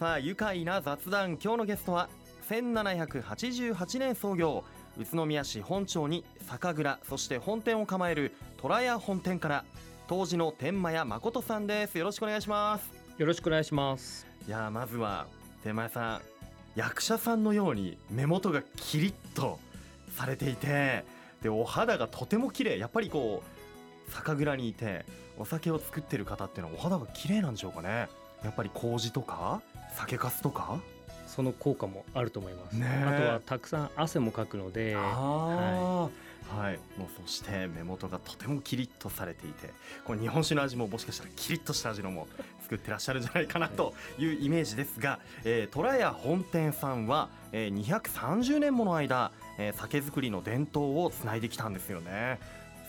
さあ愉快な雑談。今日のゲストは1788年創業宇都宮市本町に酒蔵そして本店を構える虎屋本店から当時の天満屋誠さんです。よろしくお願いします。よろしくお願いします。いやまずは天満屋さん役者さんのように目元がキリッとされていてでお肌がとても綺麗。やっぱりこう酒蔵にいてお酒を作ってる方っていうのはお肌が綺麗なんでしょうかね。やっぱり麹とか酒粕とか？その効果もあると思います、ねえ。あとはたくさん汗もかくのでああはい、もうそして目元がとてもキリッとされていてこれ日本酒の味ももしかしたらキリッとした味のも作ってらっしゃるんじゃないかなとい。うイメージですが、えー、虎屋本店さんは、えー、230年もの間、えー酒造りの伝統をつないできたんですよね。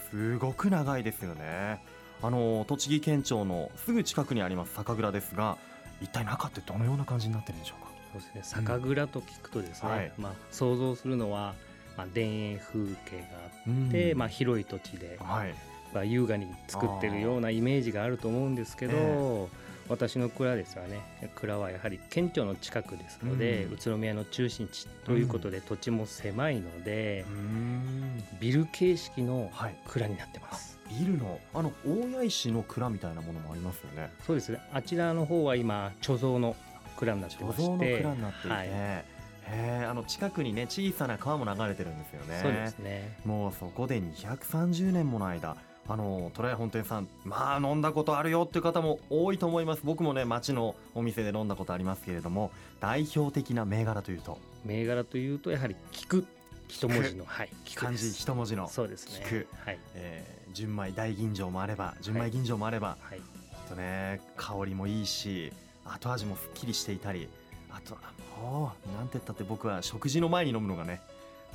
すごく長いですよね。あの栃木県庁のすぐ近くにあります酒蔵ですが一体中ってどのような感じになってるんでしょうか？そうですね。酒蔵と聞くとですね、はい。まあ、想像するのは、まあ、田園風景があって、うん。まあ、広い土地で、はい。まあ、優雅に作ってるようなイメージがあると思うんですけど、え私の蔵ですわね。蔵はやはり県庁の近くですので、うん。宇都宮の中心地ということで、土地も狭いのでうー、ん。ビル形式のはい。蔵になってます。ビルのあの大谷石の蔵みたいなものもありますよね。そうですね。あちらの方は今貯蔵の蔵になってまして。貯蔵の蔵になっていて、はい。へえあの近くにね小さな川も流れてるんですよね。そうですね。もうそこで230年もの間あのトライ本店さんまあ飲んだことあるよっていう方も多いと思います。僕もね町のお店で飲んだことありますけれども代表的な銘柄というと。銘柄というとやはり菊一文字のはい。菊漢字一文字の、そうですね。菊はい。えー純米大吟醸もあれば純米吟醸もあれば、はい。あとね香りもいいし後味もすっきりしていたりあとはもうなんて言ったって僕は食事の前に飲むのがね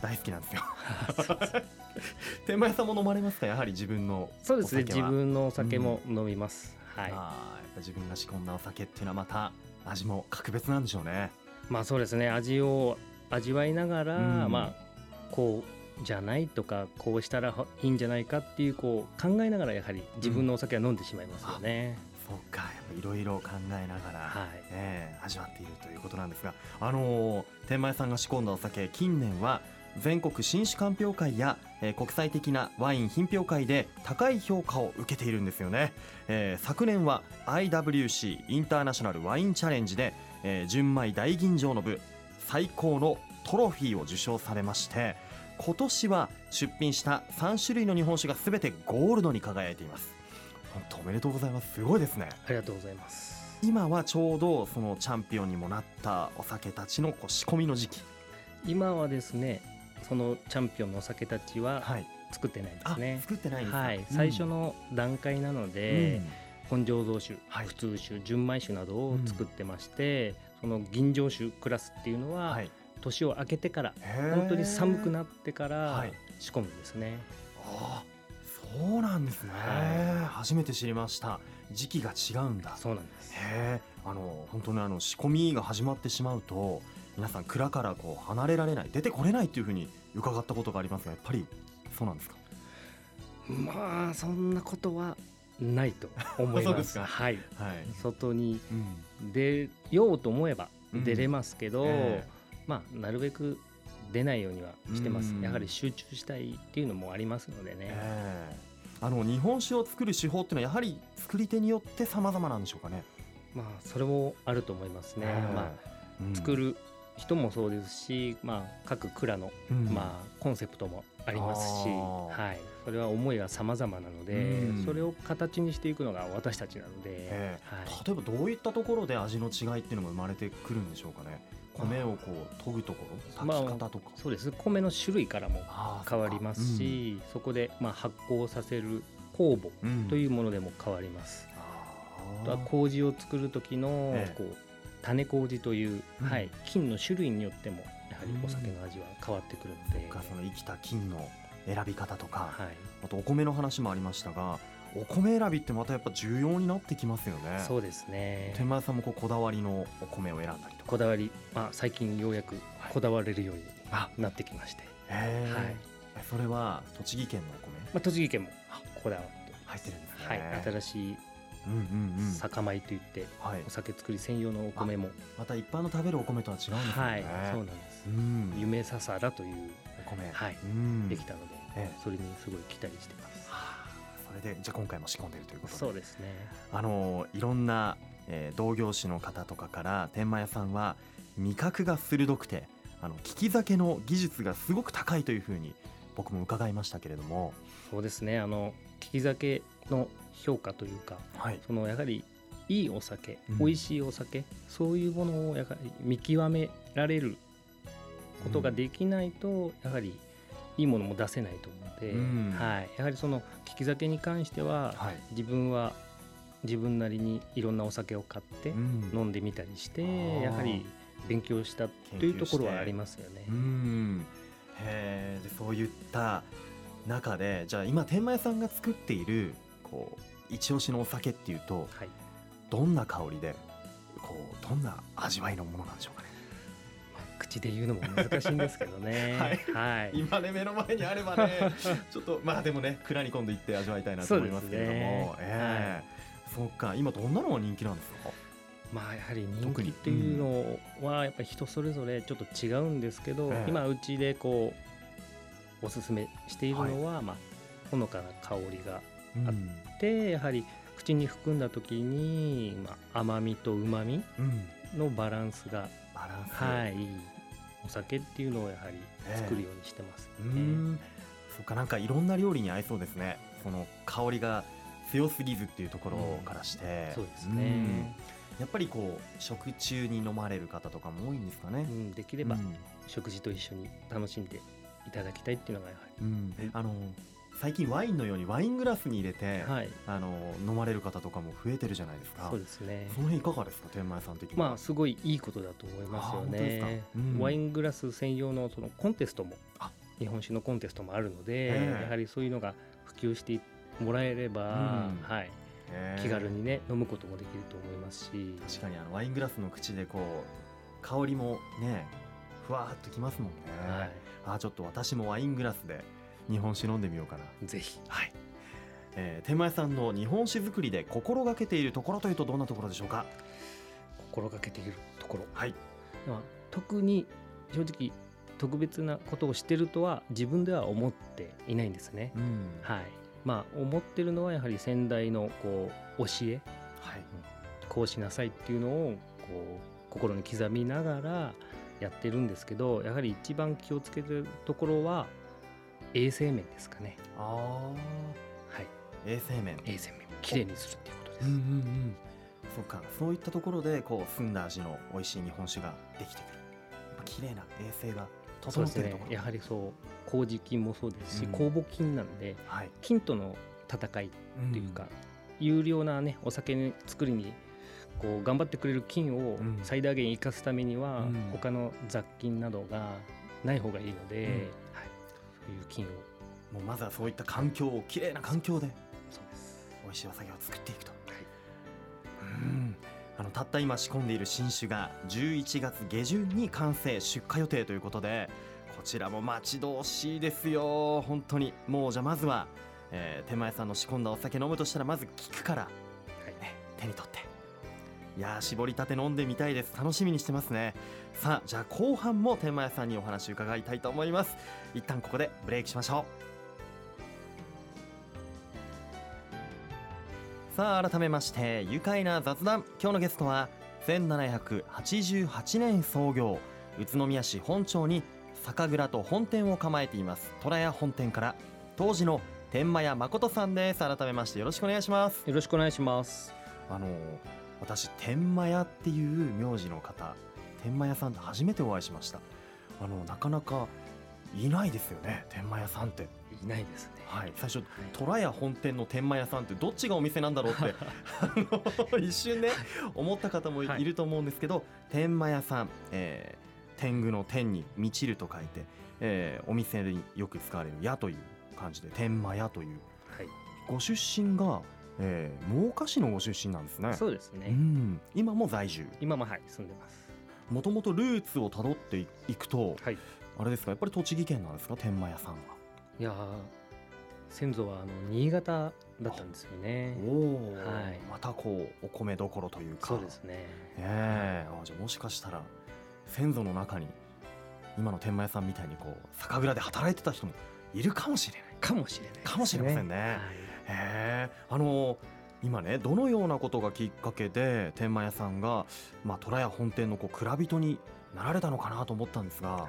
大好きなんですよ。天満屋さんも飲まれますか？やはり自分のそうですね。自分のお酒も飲みます、はい。あーやっぱ自分が仕込んだお酒っていうのはまた味も格別なんでしょうね。まあそうですね。味を味わいながら、うん。まあこうじゃないとかこうしたらいいんじゃないかっていうこう考えながらやはり自分のお酒は飲んでしまいますよね、そうかやっぱいろいろ考えながら、はい。ええ味わっているということなんですがあのー天満屋さんが仕込んだお酒近年は全国新酒鑑評会や、えー国際的なワイン品評会で高い評価を受けているんですよね、えー昨年は IWC インターナショナルワインチャレンジで、えー純米大吟醸の部最高のトロフィーを受賞されまして今年は出品した3種類の日本酒が全てゴールドに輝いています。本当おめでとうございます。すごいですね。ありがとうございます。今はちょうどそのチャンピオンにもなったお酒たちのこう仕込みの時期。今はですねそのチャンピオンのお酒たちははい。作ってないですあね、作ってないんですか。はい、最初の段階なのうん。で、本醸造酒、はい。普通酒純米酒などを作ってまして、その吟醸酒クラスっていうのは、はい年を明けてから本当に寒くなってからはい。仕込むんですね、あそうなんですね、は初めて知りました。時期が違うんだ。そうなんです。へえあの本当にあの仕込みが始まってしまうと皆さん蔵からこう離れられない出てこれないっていうふうに伺ったことがありますがやっぱりそうなんですか？まあそんなことはないと思いま ですはい。はい、外にうん。出ようと思えばうん。出れますけど、えまあなるべく出ないようにはしてます、うん。やはり集中したいっていうのもありますのでね、ええ。あの日本酒を作る手法っていうのはやはり作り手によって様々なんでしょうかね。まあそれもあると思いますね、ええ。まあ作、る人もそうですし、まあ、各蔵の、うん。まあ、コンセプトもありますし、はい、それは思いが様々なので、うん。それを形にしていくのが私たちなので、ええ。はい、例えばどういったところで味の違いっていうのが生まれてくるんでしょうかね。米をこう研ぐところ、まあ炊き方とか？そうです。米の種類からも変わります、し、そこで、まあ、発酵させる酵母というものでも変わります。ああとはー麹を作る時のええ。こう種麹という、うん。はい、菌の種類によってもやはりお酒の味は変わってくるので、かその生きた菌の選び方とか、はい、あとお米の話もありましたが、お米選びってまたやっぱ重要になってきますよね。そうですね。天満屋さんもこうこだわりのお米を選んだりとか。こだわり、まあ、最近ようやくこだわれるようにあ。なってきまして、へえ、はい。えそれは栃木県のお米？まあ、栃木県もこだわって。入ってるんですね。はい、新しいうんうんうん。酒米といってはい。お酒作り専用のお米も。また一般の食べるお米とは違うんですよね。はい。そうなんです。うん。夢ささらというお米。はい。うん。できたのでええ。それにすごい期待してますれでじゃあ今回も仕込んでいるということで。そうですね。あのいろんな、えー同業種の方とかから天満屋さんは味覚が鋭くてあの利き酒の技術がすごく高いというふうに僕も伺いましたけれども、そうですね。あの利き酒の評価というかはい、そのやはりいいお酒、うん。美味しいお酒そういうものをやはり見極められることができないと、やはりいいものも出せないと思うので、うん。はい、やはりその利き酒に関しては、はい。自分は自分なりにいろんなお酒を買ってうん。飲んでみたりして、ー。やはり勉強したというところはありますよね。うん。へそういった中でじゃあ今天満屋さんが作っているこう一押しのお酒っていうとはい。どんな香りでこうどんな味わいのものなんでしょうかね。まあ口で言うのも難しいんですけどね。はい、今ね目の前にあればね ちょっとまあでもね蔵に今度行って味わいたいなと思いますけれども、そうですねええそうか今どんなのが人気なんですか？まあやはり人気っていうのはやっぱり人それぞれちょっと違うんですけど、ええ今うちでこうおすすめしているのは、まあほのかな香りがうん。あでやはり口に含んだ時に、まあ、甘みとうん。のバランスが、バランス。はいいいお酒っていうのをやはり作るようにしてます、うーん。そうかなんかいろんな料理に合いそうですね。その香りが強すぎずっていうところからして、そうですね、うん。やっぱりこう食中に飲まれる方とかも多いんですかね。う、んできればうん。食事と一緒に楽しんでいただきたいっていうのがやはうん。あの最近ワインのようにワイングラスに入れて、り、はい、あの飲まれる方とかも増えてるじゃないですか。そうですね。その辺いかがですか天満屋さん的には。まあすごいいいことだと思いますよね。うん。ワイングラス専用のそのコンテストもあ。日本酒のコンテストもあるので、ええ。やはりそういうのが普及してもらえれば、うん。はい、気軽にね飲むこともできると思いますし、確かにあのワイングラスの口でこう香りもねふわーっときますもんね、はあちょっと私もワイングラスで日本酒飲んでみようかな。いぜひ。はい、えー、天満屋さんの日本酒作りで心がけているところというとどんなところでしょうか？心がけているところ、はい。まあ、特に正直特別なことをしてるとは自分では思っていないんですね。うん。はい。まあ、思ってるのはやはり先代のこう教え。はい。こうしなさいっていうのをこう心に刻みながらやってるんですけどやはり一番気をつけてるところは衛生面ですかね。あはい。ー衛生面。衛生面きれいにするっていうことです、うんうんうん。そうか。そういったところでこう澄んだ味の美味しい日本酒ができてくる。綺麗な衛生が整っているところ。やはりそう麹菌もそうですし、うん酵母菌なんではい。菌との戦いっていうか、有料なねお酒に作りにこう頑張ってくれる菌をうん。最大限生かすためには、うん。他の雑菌などがない方がいいので、うん。はい、そういう菌をもうまずはそういった環境を綺麗な環境で美味しいお酒を作っていくと、はいうん。あのたった今仕込んでいる新酒が11月下旬に完成出荷予定ということでこちらも待ち遠しいですよ。本当に。もうじゃあまずは、えー手前さんの仕込んだお酒飲むとしたらまず菊から、ね、手に取っていやー絞りたて飲んでみたいです。楽しみにしてますね。さあじゃあ後半も天満屋さんにお話伺いたいと思います。一旦ここでブレイクしましょう。さあ改めまして愉快な雑談。今日のゲストは1788年創業宇都宮市本町に酒蔵と本店を構えています。虎屋本店から当時の天満屋誠さんです。改めましてよろしくお願いします。よろしくお願いします。あの私天満屋っていう名字の方天満屋さんって初めてお会いしました。あのなかなかいないですよね天満屋さんって。いないですね。はい。最初虎屋本店の天満屋さんってどっちがお店なんだろうって 一瞬ね思った方もいはいると思うんですけど、天満屋さん、えー天狗の天に満ちると書いて、えーお店によく使われる屋という感じで天満屋という。はい。ご出身が、えー真岡市のご出身なんですね。そうですね、うん、今も在住。今もはい住んでます。もともとルーツをたどっていくとはい。あれですかやっぱり栃木県なんですか？天満屋さんは。いやー先祖はあの新潟だったんですよね。おお、はい。またこうお米どころというか。そうですね。ええあじゃあもしかしたら先祖の中に今の天満屋さんみたいにこう酒蔵で働いてた人もいるかもしれない。かもしれないね。かもしれませんね。はいへえあの今ねどのようなことがきっかけで天満屋さんが、まあ、虎屋本店のこう蔵人になられたのかなと思ったんですが。はい。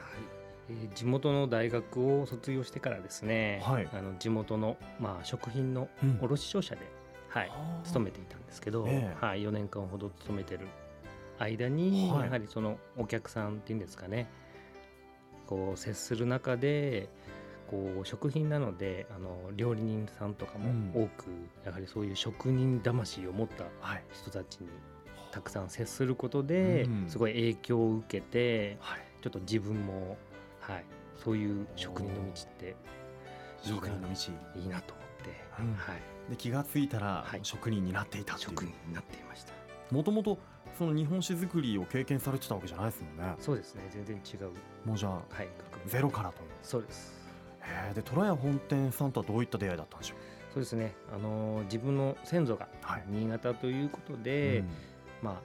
えー地元の大学を卒業してからですね、はい。あの地元の、まあ、食品のうん。卸商社で、はい、勤めていたんですけど、ええ。はい、4年間ほど勤めてる間に、はい。やはりそのお客さんっていうんですかねこう接する中でこう食品なのであの料理人さんとかもうん。多く、やはりそういう職人魂を持ったはい。人たちにたくさん接することで、うん。すごい影響を受けてはい。ちょっと自分も、はい、そういう職人の道って職人の道。いいなと思って、うん。はい、で気がついたらはい。職人になっていたっていう。職人になっていました。もともとその日本酒作りを経験されてたわけじゃないですもんね。そうですね。全然違う、もうじゃあはい、ゼロからとそうですで虎屋本店さんとはどういった出会いだったんでしょう？そうですね、あのー自分の先祖がはい。新潟ということで、うん。まあ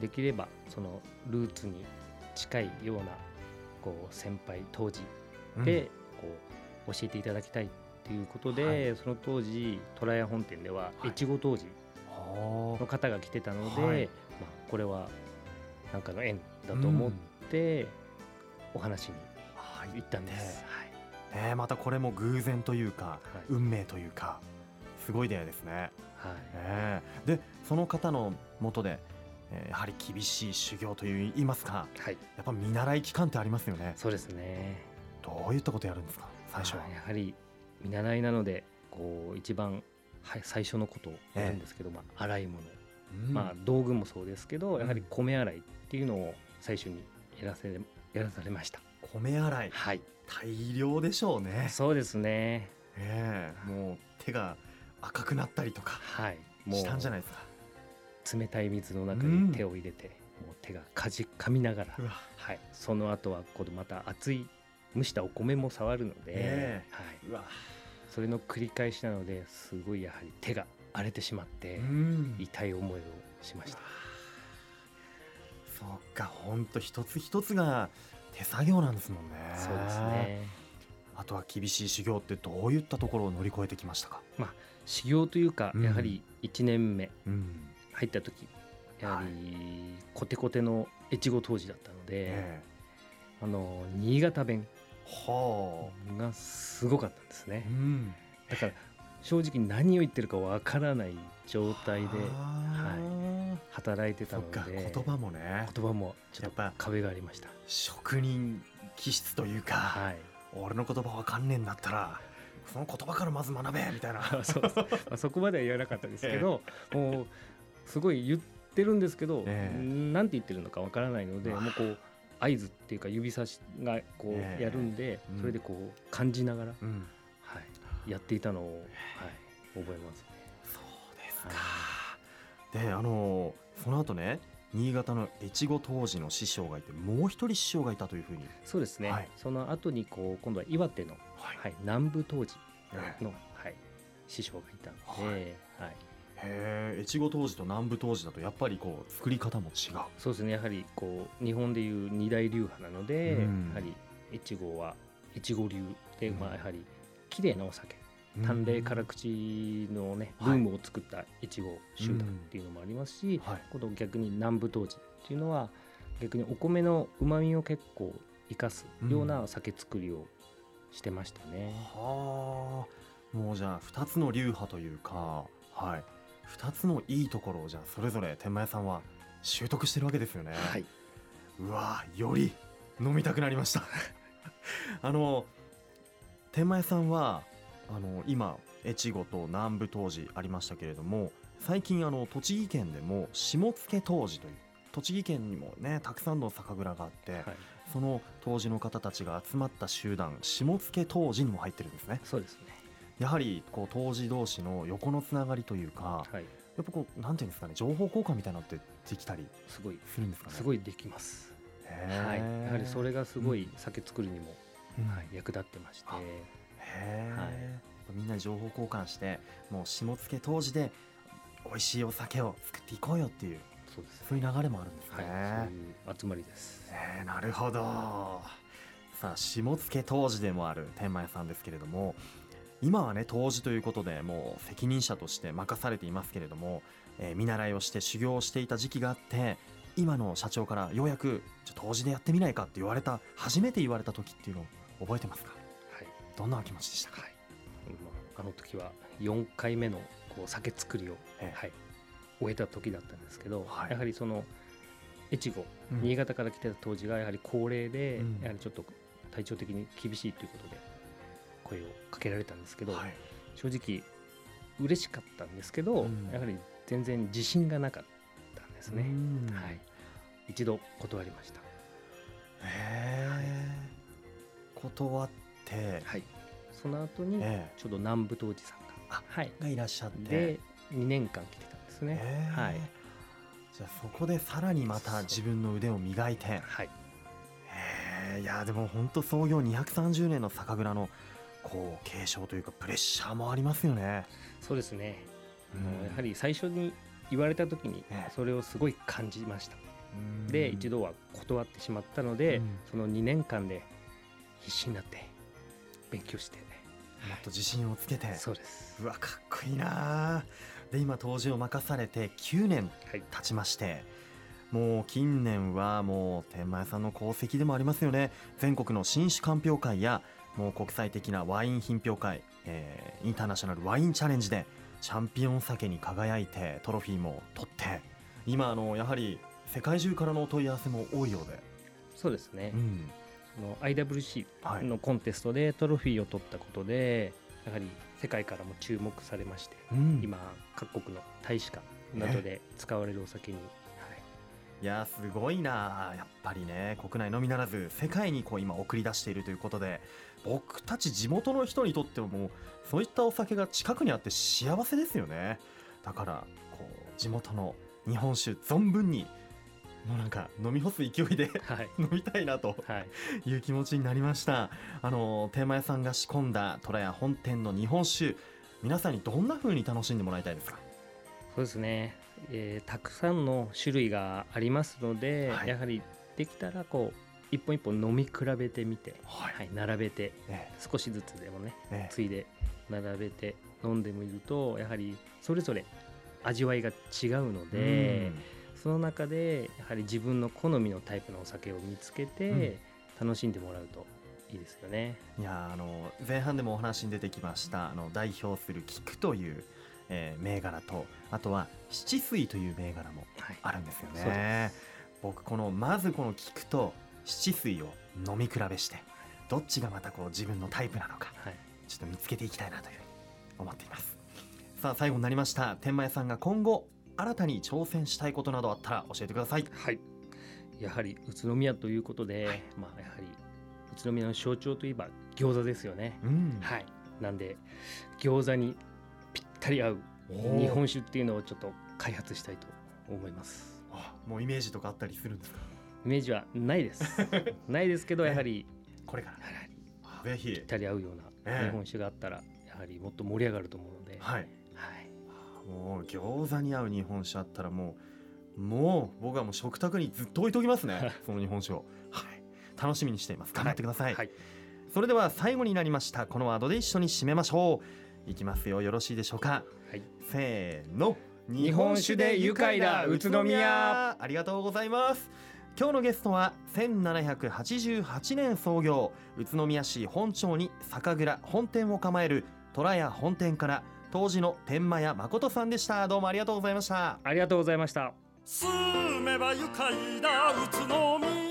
できればそのルーツに近いようなこう先輩当時でこう教えていただきたいっていうことで、はその当時虎屋本店でははい。越後当時はの方が来てたので、はい。まあ、これはなんかの縁だと思ってお話にあ行ったんです。はいえー、またこれも偶然というか、はい。運命というかすごい出会いですね、はい。えーでその方のもとで、えーやはり厳しい修行といいますかはい、やっぱ見習い期間ってありますよね。そうですね。どういったことやるんですか最初は、まあやはり見習いなのでこう一番、はい、最初のことをやるんですけど、まあ、洗い物、うん。まあ、道具もそうですけどんやはり米洗いっていうのを最初にやらせやらされました。米洗いはい、大量でしょうね。そうですね。ええもう手が赤くなったりとかはい。もしたんじゃないですか。う冷たい水の中うん。に手を入れて、もう手がかじ噛みながら。はい、その後は今度また熱い蒸したお米も触るので、え。はい、うわ。それの繰り返しなのですごいやはり手が荒れてしまってうん。痛い思いをしました。そっかほんと一つ一つが手作業なんですもんね。そうですね。あとは厳しい修行ってどういったところを乗り越えてきましたか？修行というかうん。やはり1年目うん。入った時やはりコテコテの越後当時だったので、えあの新潟弁がすごかったんですあね。うん。だから正直何を言ってるかわからない状態では働いてたので言葉もね。言葉もちょっと壁がありました。職人気質というか、はい。俺の言葉わかんねえんだったらその言葉からまず学べみたいな。そうまあそこまでは言わなかったですけど、もうすごい言ってるんですけど、ええ。なんて言ってるのかわからないのでもうこう合図っていうか指差しがこええ。うやるんで、うん。それでこう感じながら、うん。はい、やっていたのを、はい、覚えますね。ですか、であのその後ね新潟の越後当時の師匠がいてもう一人師匠がいたというふうに。そうですね、はい。その後にこう今度は岩手の、はい。はい、南部当時えの、はい、師匠がいたのはで、はい。へえ越後当時と南部当時だとやっぱりこう作り方も違う。そうですね。やはりこう日本でいう二大流派なので、うん。やはり越後は越後流で、うん。まあ、やはり綺麗なお酒淡麗辛口のねブはい。ームを作った越後集団っていうのもありますし、はい。今度逆に南部当時っていうのは逆にお米のうまみを結構生かすような酒造りをしてましたね。はあ。もうじゃあ2つの流派というかはい。2つのいいところをじゃあそれぞれ天満屋さんは習得してるわけですよね。はい、うわより飲みたくなりました。あの天満屋さんはあの今越後と南部当時ありましたけれども最近あの栃木県でも下野当時という栃木県にもねたくさんの酒蔵があって、はい、その当時の方たちが集まった集団下野当時にも入ってるんですね。そうですね。やはりこう当時同士の横のつながりというかはい、やっぱこうなんていうんですかね情報交換みたいなのってできたりすごいするんですかね。すごいできます。へはい、ーやはりそれがすごい酒造りにも、うん。はい、役立ってまして、あへえ、はいみんなで情報交換してもう下野当時で美味しいお酒を作っていこうよっていうそうですそういう流れもあるんですね、はい。そういう集まりです。えーなるほど。さあ下野当時でもある天満屋さんですけれども今はね当時ということでもう責任者として任されていますけれども、えー見習いをして修行をしていた時期があって今の社長からようやく「じゃあ当時でやってみないか」って言われた初めて言われた時っていうのを覚えてますか？はいどんなお気持ちでしたか、はい。まああの時は4回目のこう酒造りを、ええ。はい、終えた時だったんですけど、はい。やはりその越後、うん。新潟から来てた当時がやはり高齢で、うん。やはりちょっと体調的に厳しいということで声をかけられたんですけど、はい。正直嬉しかったんですけど、うん。やはり全然自信がなかったんですね、うん。はい、一度断りました、へえ断って、はい、その後にえちょうど南部当時さんがあはい、えがいらっしゃって。で2年間来てたんですね、へえ。はい。じゃあそこでさらにまた自分の腕を磨いて。はい、へえいやでも本当創業230年の酒蔵のこう継承というかプレッシャーもありますよね、そうですね、うん。やはり最初に言われた時にええ。それをすごい感じました、うん。で一度は断ってしまったので、うん。その2年間で必死になって勉強して、もっと自信をつけて。そうです。うわかっこいいな。で今杜氏を任されて9年はい。経ちましてもう近年はもう天満屋さんの功績でもありますよね。全国の新酒鑑評会やもう国際的なワイン品評会、えーインターナショナルワインチャレンジでチャンピオン酒に輝いてトロフィーも取って今あのやはり世界中からのお問い合わせも多いようで、そうですね、うん。その IWC はい。のコンテストでトロフィーを取ったことでやはり世界からも注目されまして、うん。今各国の大使館などで使われるお酒に、はい。いやすごいな。やっぱりね国内のみならず世界にこう今送り出しているということで僕たち地元の人にとってももうそういったお酒が近くにあって幸せですよね。だからこう地元の日本酒存分にもうなんか飲み干す勢いではい。飲みたいなとはい。いう気持ちになりました。あの天満屋さんが仕込んだ虎屋本店の日本酒。皆さんにどんな風に楽しんでもらいたいですか？そうですね、えーたくさんの種類がありますので、はい。やはりできたらこう一本一本飲み比べてみて、ははい、並べてえ少しずつでもねええ。ついで並べて飲んでみるとやはりそれぞれ味わいが違うのえで、その中でやはり自分の好みのタイプのお酒を見つけて楽しんでもらうといいですよね。いやーあの前半でもお話に出てきましたあの代表する菊という、えー銘柄とあとは七水という銘柄もはい、あるんですよそうでね僕このまずこの菊と七水を飲み比べしてどっちがまたこう自分のタイプなのかはい、ちょっと見つけていきたいなというふうに思っています。さあ最後になりました天満屋さんが今後新たに挑戦したいことなどあったら教えてください。はい、やはり宇都宮ということで、はい。まあやはり宇都宮の象徴といえば餃子ですよね。うん。はい、なんで餃子にぴったり合う日本酒っていうのをちょっと開発したいと思います。あもうイメージとかあったりするんですか？イメージはないです。ないですけどやはりこれから。ぜひ。ぴったり合うようええ。な日本酒があったらやはりもっと盛り上がると思うので、はいはいもう餃子に合う日本酒あったらもうもう僕はもう食卓にずっと置いときますね。その日本酒を。はい。楽しみにしています。頑張ってください、はい。それでは最後になりました。このワードで一緒に締めましょう。いきますよ。よろしいでしょうか。はい。せーの。日本酒で愉快だ宇都宮。ありがとうございます。今日のゲストは1788年創業宇都宮市本町に酒蔵本店を構える虎屋本店から当時の天満屋誠さんでした。どうもありがとうございました。ありがとうございました。住めば愉快だ。宇都宮